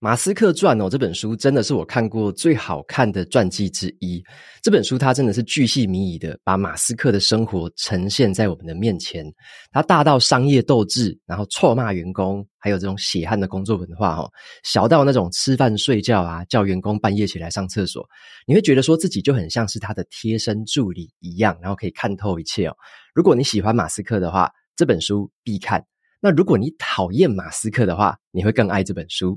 马斯克传哦，这本书真的是我看过最好看的传记之一。这本书它真的是巨细靡遗的把马斯克的生活呈现在我们的面前。它大到商业斗志，然后臭骂员工，还有这种血汗的工作文化哦；小到那种吃饭睡觉啊，叫员工半夜起来上厕所，你会觉得说自己就很像是他的贴身助理一样，然后可以看透一切哦。如果你喜欢马斯克的话，这本书必看；那如果你讨厌马斯克的话，你会更爱这本书。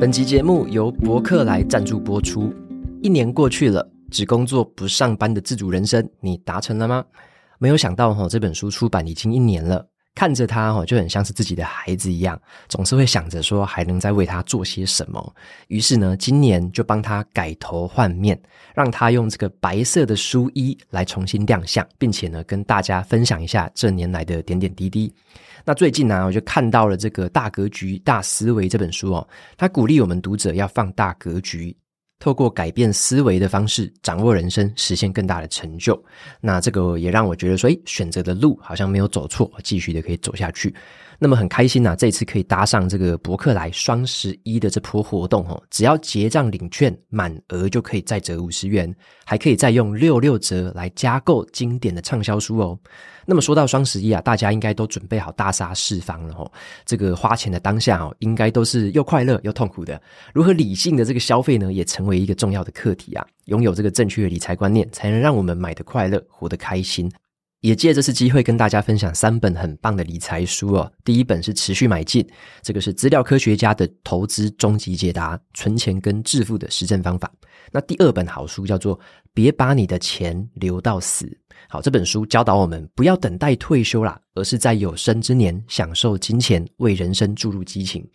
本集节目由博客来赞助播出。一年过去了，只工作不上班的自主人生，你达成了吗？没有想到哈，这本书出版已经一年了。看着他哦，就很像是自己的孩子一样，总是会想着说还能再为他做些什么。于是呢，今年就帮他改头换面，让他用这个白色的书衣来重新亮相，并且呢，跟大家分享一下这年来的点点滴滴。那最近呢，我就看到了这个《大格局大思维》这本书哦，他鼓励我们读者要放大格局。透过改变思维的方式，掌握人生，实现更大的成就。那这个也让我觉得说，诶，选择的路好像没有走错，继续的可以走下去。那么很开心呐，这次可以搭上这个博客来双十一的这波活动哦，只要结账领券满额就可以再折五十元，还可以再用六六折来加购经典的畅销书哦。那么说到双十一啊，大家应该都准备好大杀四方了哦。这个花钱的当下哦，应该都是又快乐又痛苦的。如何理性的这个消费呢，也成为一个重要的课题啊。拥有这个正确的理财观念，才能让我们买得快乐，活得开心。也借这次机会跟大家分享三本很棒的理财书哦。第一本是持续买进，这个是资料科学家的投资终极解答，存钱跟致富的实证方法。那第二本好书叫做《别把你的钱留到死》。好，这本书教导我们不要等待退休啦，而是在有生之年享受金钱，为人生注入激情。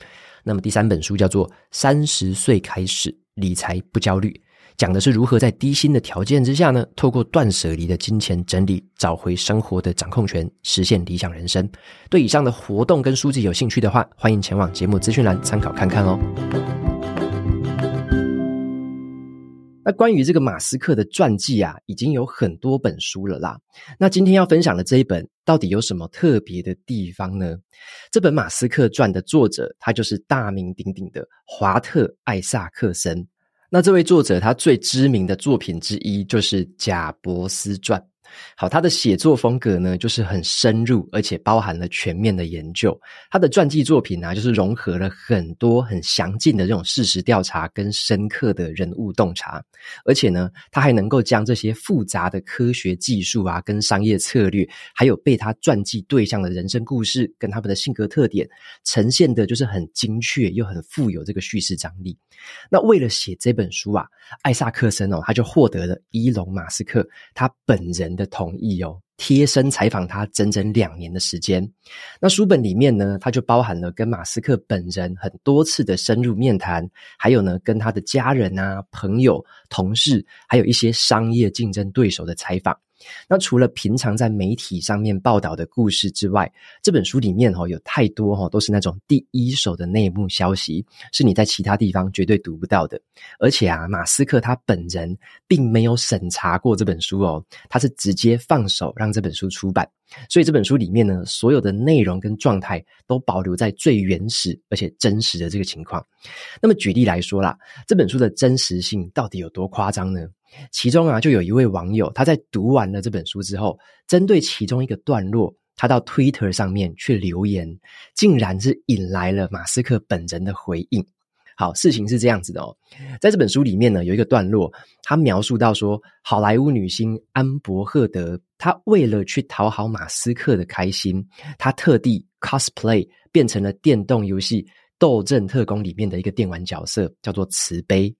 那么第三本书叫做《三十岁开始理财不焦虑》。讲的是如何在低薪的条件之下呢，透过断舍离的金钱整理，找回生活的掌控权，实现理想人生。对以上的活动跟书籍有兴趣的话，欢迎前往节目资讯栏参考看看哦。那关于这个马斯克的传记啊，已经有很多本书了啦。那今天要分享的这一本，到底有什么特别的地方呢？这本马斯克传的作者，他就是大名鼎鼎的华特·艾萨克森。那这位作者，他最知名的作品之一就是《贾伯斯传》。好，他的写作风格呢，就是很深入，而且包含了全面的研究。他的传记作品呢，就是融合了很多很详尽的这种事实调查跟深刻的人物洞察，而且呢，他还能够将这些复杂的科学技术啊，跟商业策略，还有被他传记对象的人生故事跟他们的性格特点，呈现的就是很精确又很富有这个叙事张力。那为了写这本书啊，艾萨克森哦，他就获得了伊隆马斯克他本人的同意哦，贴身采访他整整两年的时间。那书本里面呢，它就包含了跟马斯克本人很多次的深入面谈，还有呢，跟他的家人啊、朋友、同事，还有一些商业竞争对手的采访。那除了平常在媒体上面报道的故事之外，这本书里面哈有太多哈都是那种第一手的内幕消息，是你在其他地方绝对读不到的。而且啊，马斯克他本人并没有审查过这本书哦，他是直接放手让这本书出版。所以这本书里面呢，所有的内容跟状态都保留在最原始而且真实的这个情况。那么举例来说啦，这本书的真实性到底有多夸张呢？其中啊，就有一位网友，他在读完了这本书之后，针对其中一个段落，他到 Twitter 上面去留言，竟然是引来了马斯克本人的回应。好，事情是这样子的哦，在这本书里面呢，有一个段落，他描述到说，好莱坞女星安伯赫德，她为了去讨好马斯克的开心，她特地 cosplay 变成了电动游戏《斗阵特工》里面的一个电玩角色，叫做慈悲。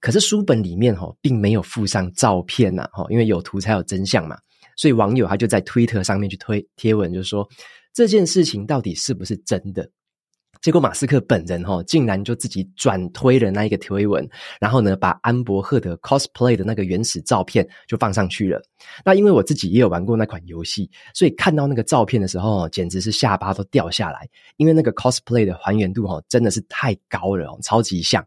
可是书本里面哈，并没有附上照片呐，哈，因为有图才有真相嘛，所以网友他就在推特上面去推贴文，就是说这件事情到底是不是真的？结果马斯克本人哈，竟然就自己转推了那一个推文，然后呢，把安伯赫的 cosplay 的那个原始照片就放上去了。那因为我自己也有玩过那款游戏，所以看到那个照片的时候，简直是下巴都掉下来，因为那个 cosplay 的还原度哈，真的是太高了，超级像。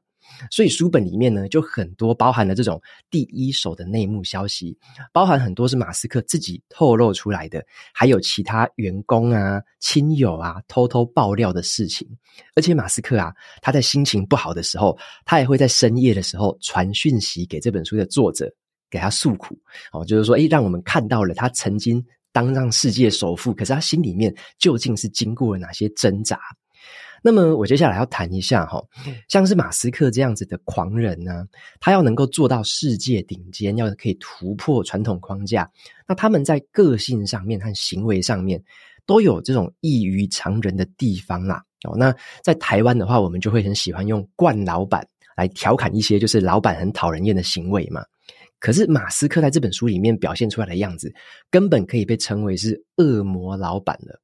所以书本里面呢，就很多包含了这种第一手的内幕消息，包含很多是马斯克自己透露出来的，还有其他员工啊、亲友啊偷偷爆料的事情。而且马斯克啊，他在心情不好的时候，他也会在深夜的时候传讯息给这本书的作者，给他诉苦哦，就是说，诶，让我们看到了他曾经当上世界首富，可是他心里面究竟是经过了哪些挣扎。那么我接下来要谈一下哈，像是马斯克这样子的狂人呢，他要能够做到世界顶尖，要可以突破传统框架，那他们在个性上面和行为上面都有这种异于常人的地方啦。哦，那在台湾的话，我们就会很喜欢用“惯老板”来调侃一些就是老板很讨人厌的行为嘛。可是马斯克在这本书里面表现出来的样子，根本可以被称为是恶魔老板了。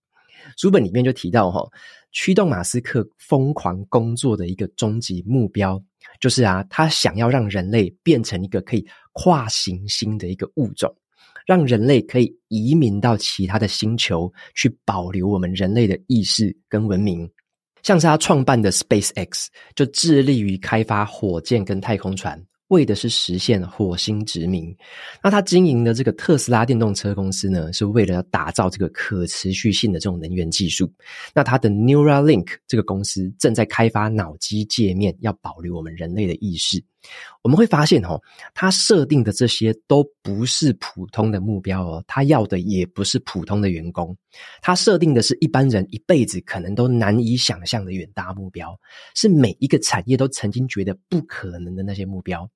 书本里面就提到哈。驱动马斯克疯狂工作的一个终极目标，就是啊，他想要让人类变成一个可以跨行星的一个物种，让人类可以移民到其他的星球，去保留我们人类的意识跟文明。像是他创办的 SpaceX，就致力于开发火箭跟太空船。为的是实现火星殖民。那他经营的这个特斯拉电动车公司呢，是为了要打造这个可持续性的这种能源技术。那他的 Neuralink 这个公司正在开发脑机界面，要保留我们人类的意识。我们会发现哦，他设定的这些都不是普通的目标哦，他要的也不是普通的员工，他设定的是一般人一辈子可能都难以想象的远大目标，是每一个产业都曾经觉得不可能的那些目标。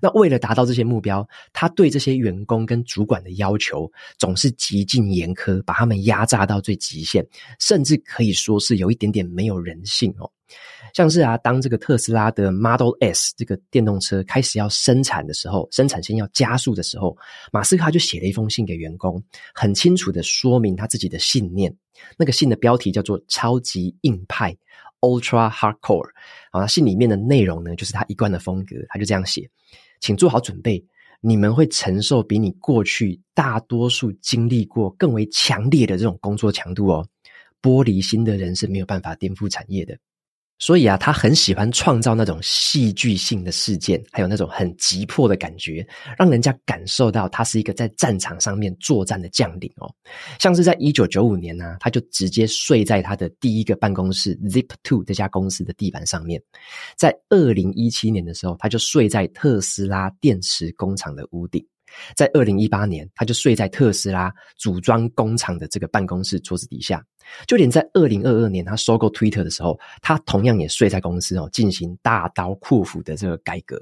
那为了达到这些目标，他对这些员工跟主管的要求总是极尽严苛，把他们压榨到最极限，甚至可以说是有一点点没有人性哦。像是啊，当这个特斯拉的 Model S 这个电动车开始要生产的时候，生产线要加速的时候，马斯克他就写了一封信给员工，很清楚的说明他自己的信念。那个信的标题叫做“超级硬派 ”（Ultra Hardcore）。啊，信里面的内容呢，就是他一贯的风格，他就这样写：“请做好准备，你们会承受比你过去大多数经历过更为强烈的这种工作强度哦。玻璃心的人是没有办法颠覆产业的。”所以啊，他很喜欢创造那种戏剧性的事件，还有那种很急迫的感觉，让人家感受到他是一个在战场上面作战的将领哦。像是在一九九五年呢，他就直接睡在他的第一个办公室 Zip2 这家公司的地板上面。在二零一七年的时候，他就睡在特斯拉电池工厂的屋顶。在二零一八年，他就睡在特斯拉组装工厂的这个办公室桌子底下。就连在二零二二年他收购 Twitter 的时候，他同样也睡在公司哦，进行大刀阔斧的这个改革。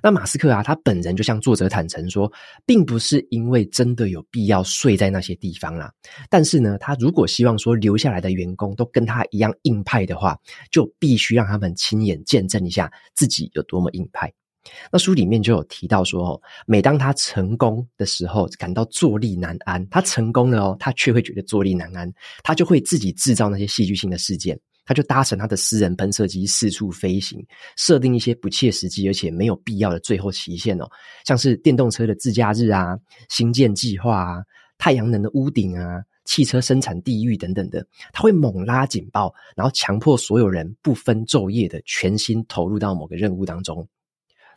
那马斯克啊，他本人就向作者坦诚说，并不是因为真的有必要睡在那些地方啦。但是呢，他如果希望说留下来的员工都跟他一样硬派的话，就必须让他们亲眼见证一下自己有多么硬派。那书里面就有提到说，每当他成功的时候，感到坐立难安。他成功了哦，他却会觉得坐立难安。他就会自己制造那些戏剧性的事件，他就搭乘他的私人喷射机四处飞行，设定一些不切实际而且没有必要的最后期限哦，像是电动车的自驾日啊、星舰计划啊、太阳能的屋顶啊、汽车生产地狱等等的。他会猛拉警报，然后强迫所有人不分昼夜的全心投入到某个任务当中。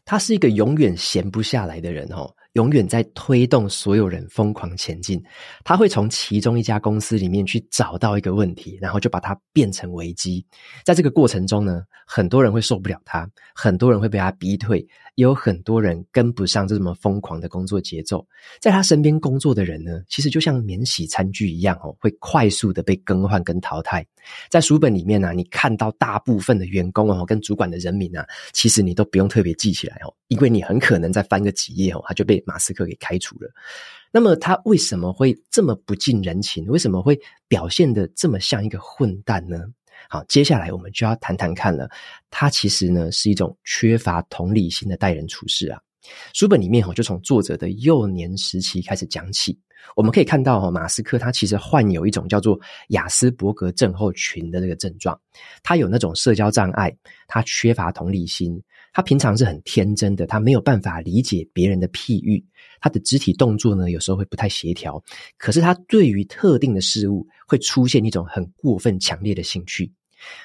他是一个永远闲不下来的人哦，永远在推动所有人疯狂前进。他会从其中一家公司里面去找到一个问题，然后就把它变成危机。在这个过程中呢，很多人会受不了他，很多人会被他逼退，有很多人跟不上这么疯狂的工作节奏。在他身边工作的人呢，其实就像免洗餐具一样哦，会快速的被更换跟淘汰。在书本里面呢、啊，你看到大部分的员工哦，跟主管的人名啊，其实你都不用特别记起来哦，因为你很可能再翻个几页哦，他就被马斯克给开除了。那么他为什么会这么不近人情？为什么会表现得这么像一个混蛋呢？好，接下来我们就要谈谈看了。他其实呢是一种缺乏同理心的待人处事啊。书本里面就从作者的幼年时期开始讲起。我们可以看到，马斯克他其实患有一种叫做亚斯伯格症候群的这个症状。他有那种社交障碍，他缺乏同理心，他平常是很天真的，他没有办法理解别人的譬喻，他的肢体动作呢，有时候会不太协调。可是他对于特定的事物会出现一种很过分强烈的兴趣。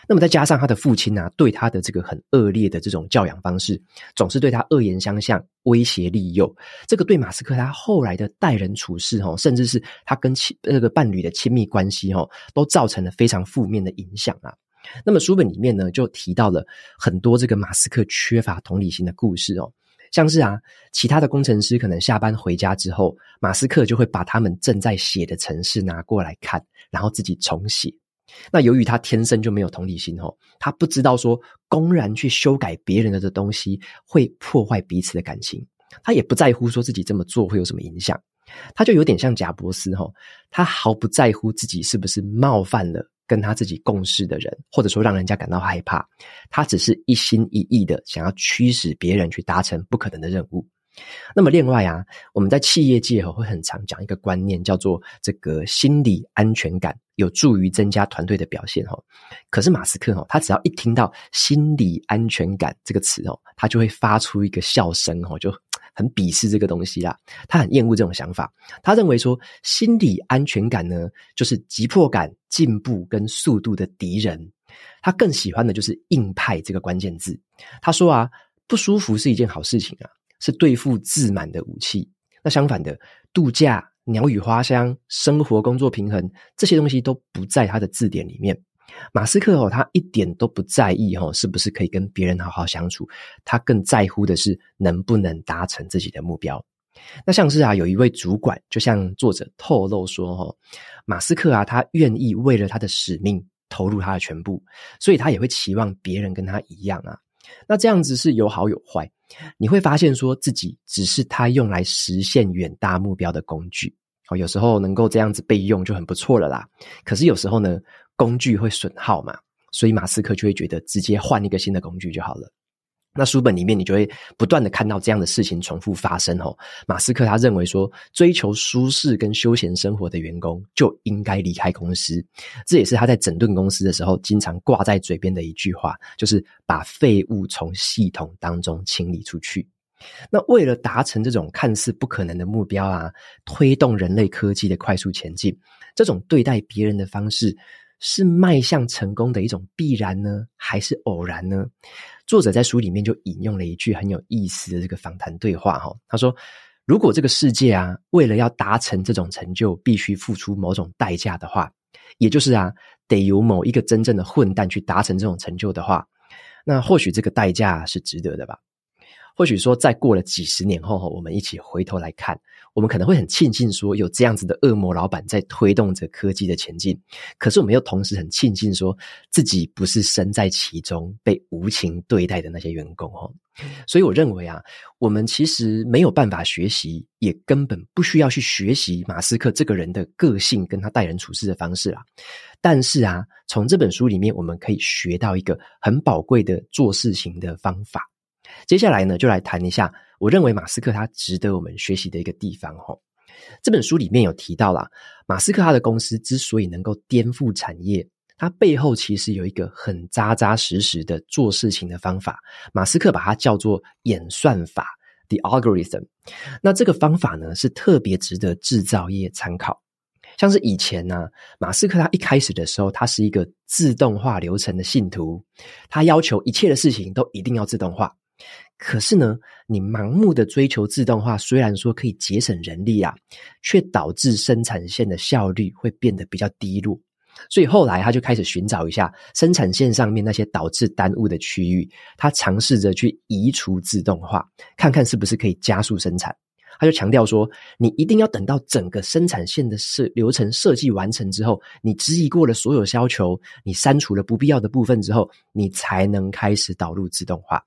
那么再加上他的父亲啊，对他的这个很恶劣的这种教养方式，总是对他恶言相向、威胁利诱，这个对马斯克他后来的待人处事哦，甚至是他跟亲那个伴侣的亲密关系哦，都造成了非常负面的影响啊。那么书本里面呢，就提到了很多这个马斯克缺乏同理心的故事哦，像是啊，其他的工程师可能下班回家之后，马斯克就会把他们正在写的程式拿过来看，然后自己重写。那由于他天生就没有同理心哦，他不知道说公然去修改别人的这东西会破坏彼此的感情，他也不在乎说自己这么做会有什么影响，他就有点像贾伯斯哈，他毫不在乎自己是不是冒犯了跟他自己共事的人，或者说让人家感到害怕，他只是一心一意的想要驱使别人去达成不可能的任务。那么另外啊，我们在企业界会很常讲一个观念，叫做这个心理安全感有助于增加团队的表现。可是马斯克他只要一听到“心理安全感”这个词哦，他就会发出一个笑声哦，就很鄙视这个东西啦。他很厌恶这种想法，他认为说心理安全感呢，就是急迫感、进步跟速度的敌人。他更喜欢的就是硬派这个关键字。他说啊，不舒服是一件好事情啊。是对付自满的武器。那相反的，度假、鸟语花香、生活、工作平衡这些东西都不在他的字典里面。马斯克哦，他一点都不在意哦，是不是可以跟别人好好相处？他更在乎的是能不能达成自己的目标。那像是啊，有一位主管就向作者透露说，哦，马斯克啊，他愿意为了他的使命投入他的全部，所以他也会期望别人跟他一样啊。那这样子是有好有坏。你会发现，说自己只是他用来实现远大目标的工具。好，有时候能够这样子被用就很不错了啦。可是有时候呢，工具会损耗嘛，所以马斯克就会觉得直接换一个新的工具就好了。那书本里面，你就会不断的看到这样的事情重复发生哦。马斯克他认为说，追求舒适跟休闲生活的员工就应该离开公司，这也是他在整顿公司的时候经常挂在嘴边的一句话，就是把废物从系统当中清理出去。那为了达成这种看似不可能的目标啊，推动人类科技的快速前进，这种对待别人的方式，是迈向成功的一种必然呢，还是偶然呢？作者在书里面就引用了一句很有意思的这个访谈对话哈，他说：“如果这个世界啊，为了要达成这种成就，必须付出某种代价的话，也就是啊，得由某一个真正的混蛋去达成这种成就的话，那或许这个代价是值得的吧。”或许说，再过了几十年后，我们一起回头来看，我们可能会很庆幸说，有这样子的恶魔老板在推动着科技的前进。可是，我们又同时很庆幸说，自己不是身在其中被无情对待的那些员工哦。所以，我认为啊，我们其实没有办法学习，也根本不需要去学习马斯克这个人的个性跟他待人处事的方式啊。但是啊，从这本书里面，我们可以学到一个很宝贵的做事情的方法。接下来呢，就来谈一下我认为马斯克他值得我们学习的一个地方齁。这本书里面有提到啦，马斯克他的公司之所以能够颠覆产业，它背后其实有一个很扎扎实实的做事情的方法。马斯克把它叫做演算法 （the algorithm）。那这个方法呢，是特别值得制造业参考。像是以前呢、啊，马斯克他一开始的时候，他是一个自动化流程的信徒，他要求一切的事情都一定要自动化。可是呢，你盲目的追求自动化，虽然说可以节省人力啊，却导致生产线的效率会变得比较低落。所以后来他就开始寻找一下生产线上面那些导致耽误的区域，他尝试着去移除自动化，看看是不是可以加速生产。他就强调说，你一定要等到整个生产线的设流程设计完成之后，你质疑过了所有要求，你删除了不必要的部分之后，你才能开始导入自动化。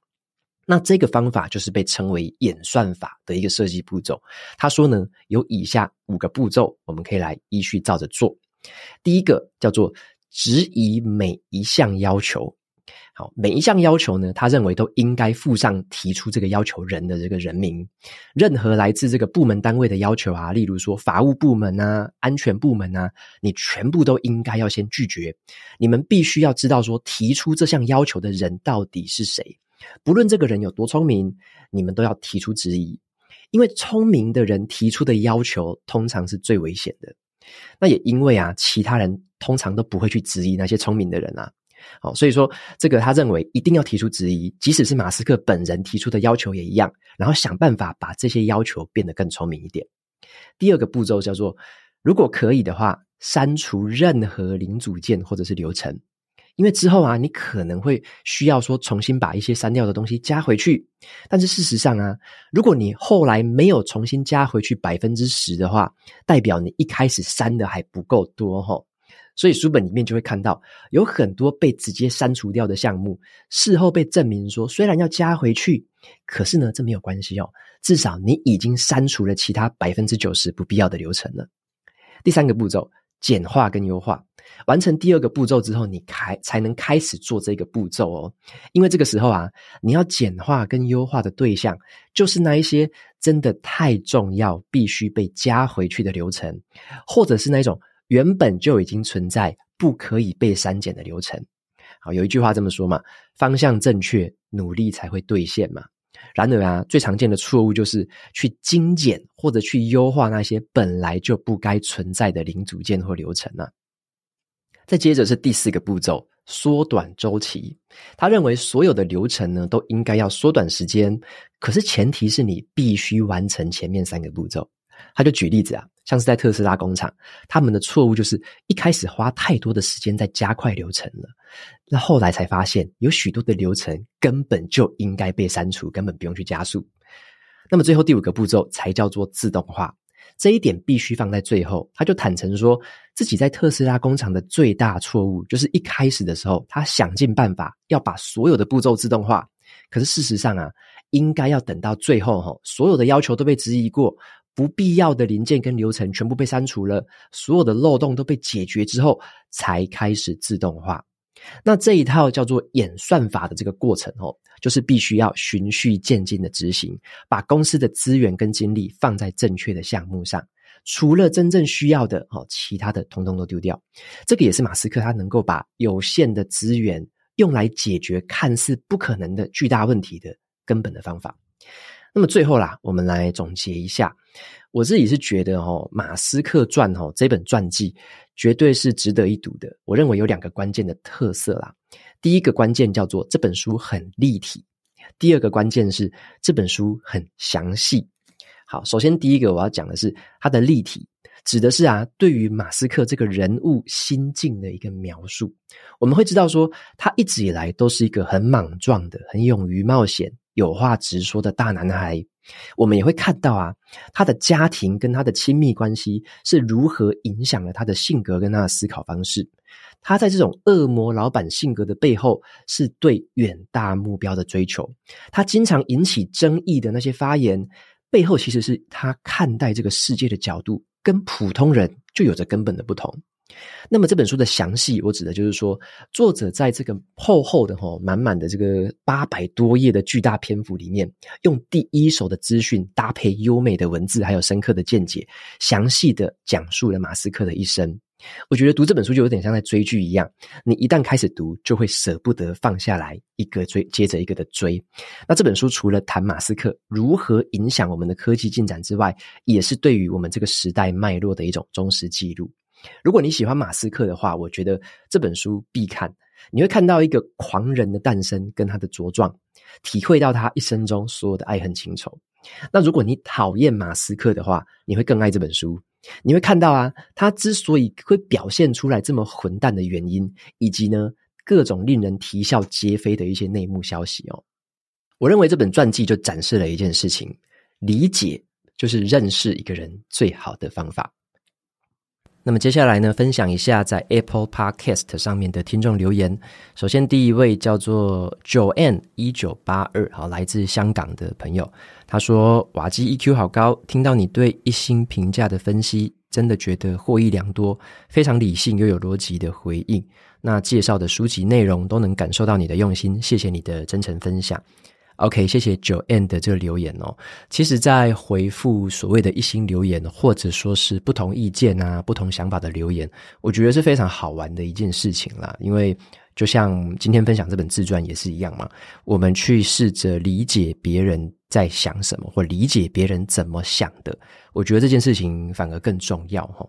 那这个方法就是被称为演算法的一个设计步骤。他说呢，有以下五个步骤，我们可以来依序照着做。第一个叫做质疑每一项要求，好，每一项要求呢，他认为都应该附上提出这个要求人的这个人名。任何来自这个部门单位的要求啊，例如说法务部门啊、安全部门啊，你全部都应该要先拒绝。你们必须要知道说，提出这项要求的人到底是谁。不论这个人有多聪明，你们都要提出质疑，因为聪明的人提出的要求通常是最危险的。那也因为啊，其他人通常都不会去质疑那些聪明的人啊。好，所以说这个他认为一定要提出质疑，即使是马斯克本人提出的要求也一样，然后想办法把这些要求变得更聪明一点。第二个步骤叫做，如果可以的话，删除任何零组件或者是流程，因为之后啊，你可能会需要说重新把一些删掉的东西加回去。但是事实上啊，如果你后来没有重新加回去百分之十的话，代表你一开始删的还不够多齁。所以书本里面就会看到，有很多被直接删除掉的项目，事后被证明说，虽然要加回去，可是呢，这没有关系哦，至少你已经删除了其他百分之九十不必要的流程了。第三个步骤，简化跟优化，完成第二个步骤之后，你开才能开始做这个步骤哦，因为这个时候啊，你要简化跟优化的对象，就是那一些真的太重要，必须被加回去的流程，或者是那种。原本就已经存在不可以被删减的流程。好，有一句话这么说嘛：方向正确，努力才会兑现嘛。然而啊，最常见的错误就是去精简或者去优化那些本来就不该存在的零组件或流程啊。再接着是第四个步骤，缩短周期。他认为所有的流程呢，都应该要缩短时间，可是前提是你必须完成前面三个步骤。他就举例子啊。像是在特斯拉工厂，他们的错误就是一开始花太多的时间在加快流程了，那后来才发现有许多的流程根本就应该被删除，根本不用去加速。那么最后第五个步骤才叫做自动化，这一点必须放在最后。他就坦诚说自己在特斯拉工厂的最大错误就是一开始的时候，他想尽办法要把所有的步骤自动化，可是事实上啊，应该要等到最后哈，所有的要求都被质疑过。不必要的零件跟流程全部被删除了，所有的漏洞都被解决之后，才开始自动化。那这一套叫做演算法的这个过程哦，就是必须要循序渐进的执行，把公司的资源跟精力放在正确的项目上，除了真正需要的哦，其他的通通都丢掉。这个也是马斯克他能够把有限的资源用来解决看似不可能的巨大问题的根本的方法。那么最后啦，我们来总结一下。我自己是觉得哦，《马斯克传》哦这本传记绝对是值得一读的。我认为有两个关键的特色啦。第一个关键叫做这本书很立体，第二个关键是这本书很详细。好，首先第一个我要讲的是它的立体，指的是啊，对于马斯克这个人物心境的一个描述。我们会知道说，他一直以来都是一个很莽撞的、很勇于冒险。有话直说的大男孩，我们也会看到啊，他的家庭跟他的亲密关系是如何影响了他的性格跟他的思考方式。他在这种恶魔老板性格的背后，是对远大目标的追求。他经常引起争议的那些发言，背后其实是他看待这个世界的角度，跟普通人就有着根本的不同。那么这本书的详细，我指的就是说，作者在这个厚厚的、满满的这个八百多页的巨大篇幅里面，用第一手的资讯搭配优美的文字，还有深刻的见解，详细的讲述了马斯克的一生。我觉得读这本书就有点像在追剧一样，你一旦开始读，就会舍不得放下来，一个追接着一个的追。那这本书除了谈马斯克如何影响我们的科技进展之外，也是对于我们这个时代脉络的一种忠实记录。如果你喜欢马斯克的话，我觉得这本书必看。你会看到一个狂人的诞生跟他的茁壮，体会到他一生中所有的爱恨情仇。那如果你讨厌马斯克的话，你会更爱这本书。你会看到啊，他之所以会表现出来这么混蛋的原因，以及呢各种令人啼笑皆非的一些内幕消息哦。我认为这本传记就展示了一件事情：理解就是认识一个人最好的方法。那么接下来呢，分享一下在 Apple Podcast 上面的听众留言。首先，第一位叫做 Joanne 一九八二，好，来自香港的朋友，他说：“瓦基 EQ 好高，听到你对一星评价的分析，真的觉得获益良多，非常理性又有逻辑的回应。那介绍的书籍内容都能感受到你的用心，谢谢你的真诚分享。” OK，谢谢九 N 的这个留言哦。其实，在回复所谓的一星留言，或者说是不同意见啊、不同想法的留言，我觉得是非常好玩的一件事情啦。因为就像今天分享这本自传也是一样嘛，我们去试着理解别人在想什么，或理解别人怎么想的，我觉得这件事情反而更重要哈。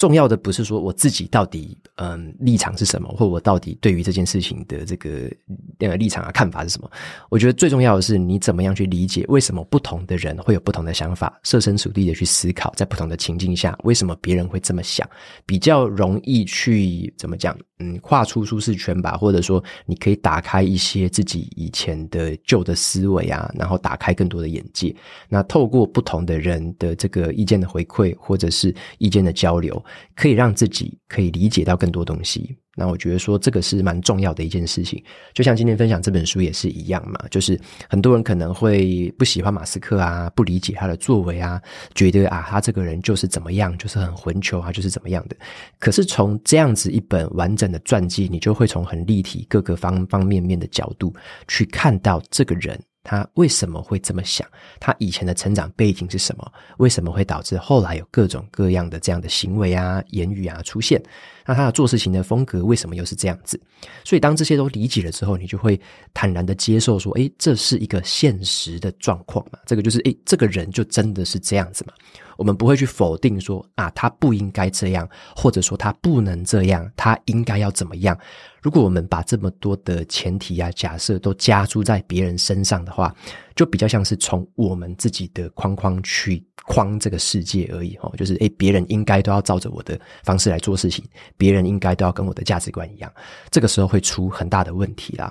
重要的不是说我自己到底嗯立场是什么，或我到底对于这件事情的这个呃立场啊看法是什么？我觉得最重要的是你怎么样去理解为什么不同的人会有不同的想法，设身处地的去思考，在不同的情境下为什么别人会这么想，比较容易去怎么讲嗯跨出舒适圈吧，或者说你可以打开一些自己以前的旧的思维啊，然后打开更多的眼界。那透过不同的人的这个意见的回馈，或者是意见的交流。可以让自己可以理解到更多东西，那我觉得说这个是蛮重要的一件事情。就像今天分享这本书也是一样嘛，就是很多人可能会不喜欢马斯克啊，不理解他的作为啊，觉得啊他这个人就是怎么样，就是很混球啊，就是怎么样的。可是从这样子一本完整的传记，你就会从很立体各个方方面面的角度去看到这个人。他为什么会这么想？他以前的成长背景是什么？为什么会导致后来有各种各样的这样的行为啊、言语啊出现？那他的做事情的风格为什么又是这样子？所以当这些都理解了之后，你就会坦然的接受说：诶，这是一个现实的状况嘛？这个就是诶，这个人就真的是这样子嘛？我们不会去否定说啊，他不应该这样，或者说他不能这样，他应该要怎么样？如果我们把这么多的前提啊、假设都加诸在别人身上的话，就比较像是从我们自己的框框去框这个世界而已哦。就是诶，别人应该都要照着我的方式来做事情，别人应该都要跟我的价值观一样，这个时候会出很大的问题啦。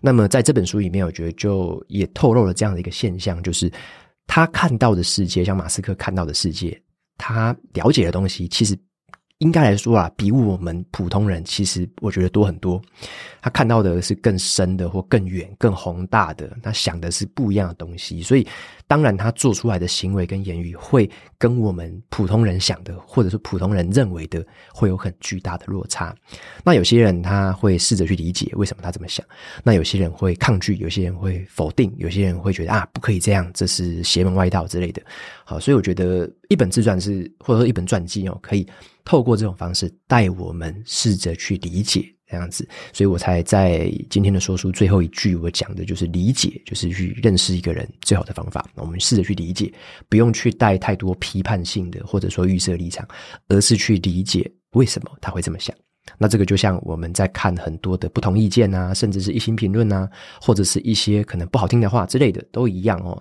那么在这本书里面，我觉得就也透露了这样的一个现象，就是。他看到的世界，像马斯克看到的世界，他了解的东西，其实。应该来说啊，比我们普通人其实我觉得多很多。他看到的是更深的或更远、更宏大的，他想的是不一样的东西。所以，当然他做出来的行为跟言语会跟我们普通人想的，或者是普通人认为的，会有很巨大的落差。那有些人他会试着去理解为什么他这么想，那有些人会抗拒，有些人会否定，有些人会觉得啊，不可以这样，这是邪门歪道之类的。好，所以我觉得一本自传是，或者说一本传记哦，可以。透过这种方式带我们试着去理解这样子，所以我才在今天的说书最后一句，我讲的就是理解，就是去认识一个人最好的方法。我们试着去理解，不用去带太多批判性的或者说预设立场，而是去理解为什么他会这么想。那这个就像我们在看很多的不同意见啊，甚至是一星评论啊，或者是一些可能不好听的话之类的，都一样哦。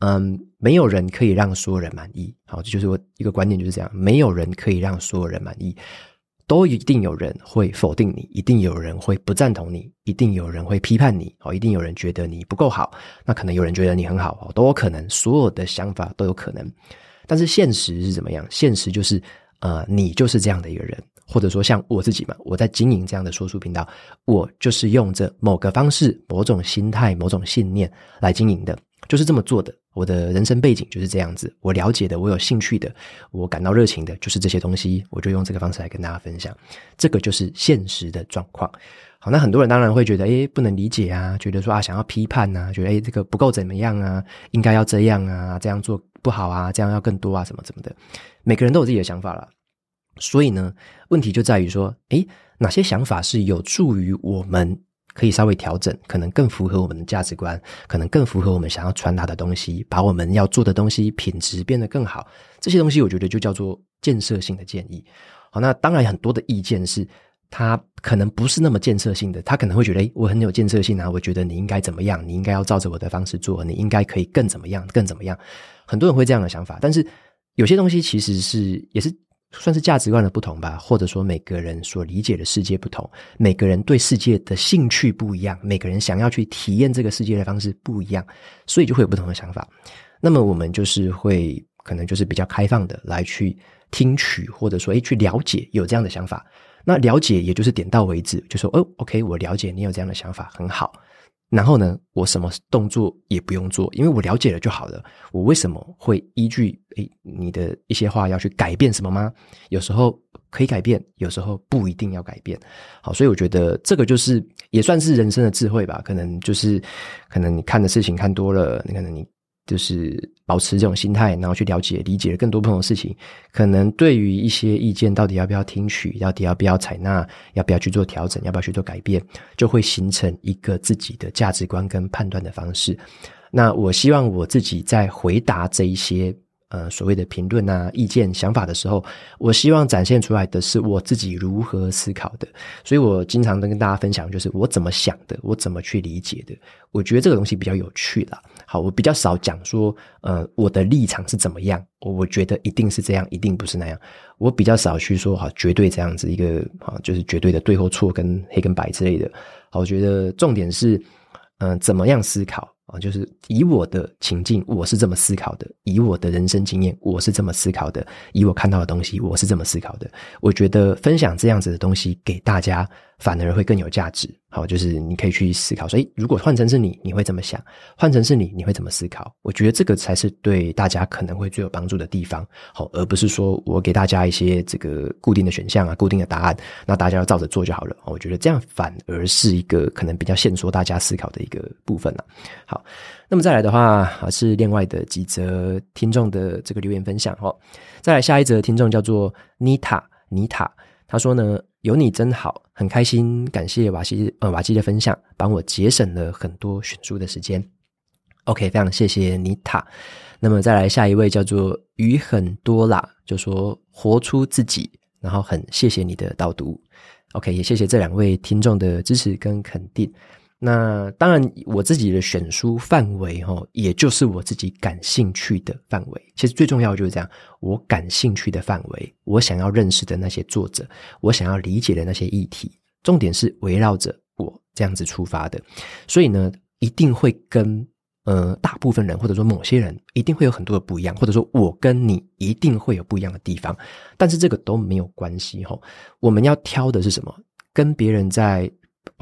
嗯，没有人可以让所有人满意。好，这就是我一个观点，就是这样。没有人可以让所有人满意，都一定有人会否定你，一定有人会不赞同你，一定有人会批判你。哦，一定有人觉得你不够好，那可能有人觉得你很好哦，都有可能。所有的想法都有可能。但是现实是怎么样？现实就是，呃，你就是这样的一个人，或者说像我自己嘛，我在经营这样的说书频道，我就是用着某个方式、某种心态、某种信念来经营的。就是这么做的，我的人生背景就是这样子。我了解的，我有兴趣的，我感到热情的，就是这些东西。我就用这个方式来跟大家分享。这个就是现实的状况。好，那很多人当然会觉得，诶，不能理解啊，觉得说啊，想要批判啊，觉得诶，这个不够怎么样啊，应该要这样啊，这样做不好啊，这样要更多啊，什么什么的。每个人都有自己的想法了。所以呢，问题就在于说，诶，哪些想法是有助于我们？可以稍微调整，可能更符合我们的价值观，可能更符合我们想要传达的东西，把我们要做的东西品质变得更好。这些东西我觉得就叫做建设性的建议。好，那当然很多的意见是他可能不是那么建设性的，他可能会觉得，诶，我很有建设性啊，我觉得你应该怎么样，你应该要照着我的方式做，你应该可以更怎么样，更怎么样。很多人会这样的想法，但是有些东西其实是也是。算是价值观的不同吧，或者说每个人所理解的世界不同，每个人对世界的兴趣不一样，每个人想要去体验这个世界的方式不一样，所以就会有不同的想法。那么我们就是会可能就是比较开放的来去听取，或者说诶去了解有这样的想法。那了解也就是点到为止，就说哦，OK，我了解你有这样的想法，很好。然后呢，我什么动作也不用做，因为我了解了就好了。我为什么会依据诶你的一些话要去改变什么吗？有时候可以改变，有时候不一定要改变。好，所以我觉得这个就是也算是人生的智慧吧。可能就是可能你看的事情看多了，你可能你。就是保持这种心态，然后去了解、理解更多不同的事情。可能对于一些意见，到底要不要听取，到底要不要采纳，要不要去做调整，要不要去做改变，就会形成一个自己的价值观跟判断的方式。那我希望我自己在回答这一些。呃，所谓的评论啊、意见、想法的时候，我希望展现出来的是我自己如何思考的。所以我经常跟大家分享，就是我怎么想的，我怎么去理解的。我觉得这个东西比较有趣啦。好，我比较少讲说，呃，我的立场是怎么样，我我觉得一定是这样，一定不是那样。我比较少去说，好，绝对这样子一个，好，就是绝对的对或错跟黑跟白之类的。好，我觉得重点是，嗯、怎么样思考。啊，就是以我的情境，我是这么思考的；以我的人生经验，我是这么思考的；以我看到的东西，我是这么思考的。我觉得分享这样子的东西给大家，反而会更有价值。好，就是你可以去思考说，诶，如果换成是你，你会怎么想？换成是你，你会怎么思考？我觉得这个才是对大家可能会最有帮助的地方。好，而不是说我给大家一些这个固定的选项啊、固定的答案，那大家要照着做就好了。我觉得这样反而是一个可能比较限缩大家思考的一个部分了。好，那么再来的话，是另外的几则听众的这个留言分享。哈，再来下一则听众叫做妮塔，妮塔，他说呢。有你真好，很开心，感谢瓦西呃瓦基的分享，帮我节省了很多选书的时间。OK，非常谢谢妮塔。那么再来下一位叫做鱼很多啦，就说活出自己，然后很谢谢你的导读。OK，也谢谢这两位听众的支持跟肯定。那当然，我自己的选书范围齁，也就是我自己感兴趣的范围。其实最重要的就是这样，我感兴趣的范围，我想要认识的那些作者，我想要理解的那些议题，重点是围绕着我这样子出发的。所以呢，一定会跟呃大部分人或者说某些人一定会有很多的不一样，或者说我跟你一定会有不一样的地方。但是这个都没有关系齁，我们要挑的是什么？跟别人在。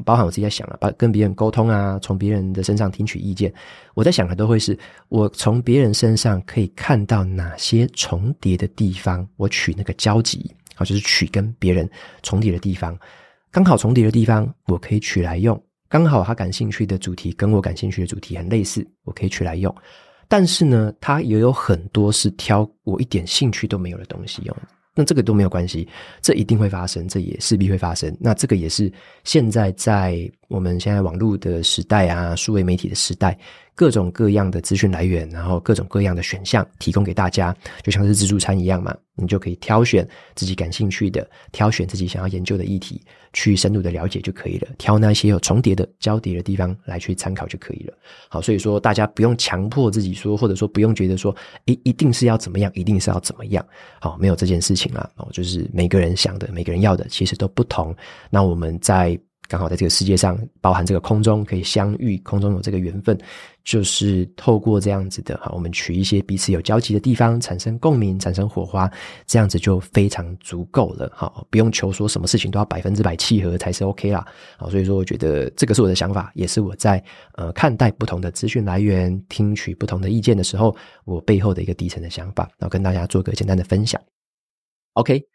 包含我自己在想了，把跟别人沟通啊，从别人的身上听取意见，我在想的都会是我从别人身上可以看到哪些重叠的地方，我取那个交集，啊，就是取跟别人重叠的地方，刚好重叠的地方，我可以取来用，刚好他感兴趣的主题跟我感兴趣的主题很类似，我可以取来用，但是呢，他也有很多是挑我一点兴趣都没有的东西用。那这个都没有关系，这一定会发生，这也势必会发生。那这个也是现在在我们现在网络的时代啊，数位媒体的时代。各种各样的资讯来源，然后各种各样的选项提供给大家，就像是自助餐一样嘛，你就可以挑选自己感兴趣的，挑选自己想要研究的议题，去深入的了解就可以了。挑那些有重叠的、交叠的地方来去参考就可以了。好，所以说大家不用强迫自己说，或者说不用觉得说，诶，一定是要怎么样，一定是要怎么样。好，没有这件事情啦。哦，就是每个人想的，每个人要的，其实都不同。那我们在。刚好在这个世界上，包含这个空中可以相遇，空中有这个缘分，就是透过这样子的哈，我们取一些彼此有交集的地方，产生共鸣，产生火花，这样子就非常足够了哈，不用求说什么事情都要百分之百契合才是 OK 啦。好，所以说我觉得这个是我的想法，也是我在呃看待不同的资讯来源，听取不同的意见的时候，我背后的一个底层的想法，然后跟大家做个简单的分享。OK。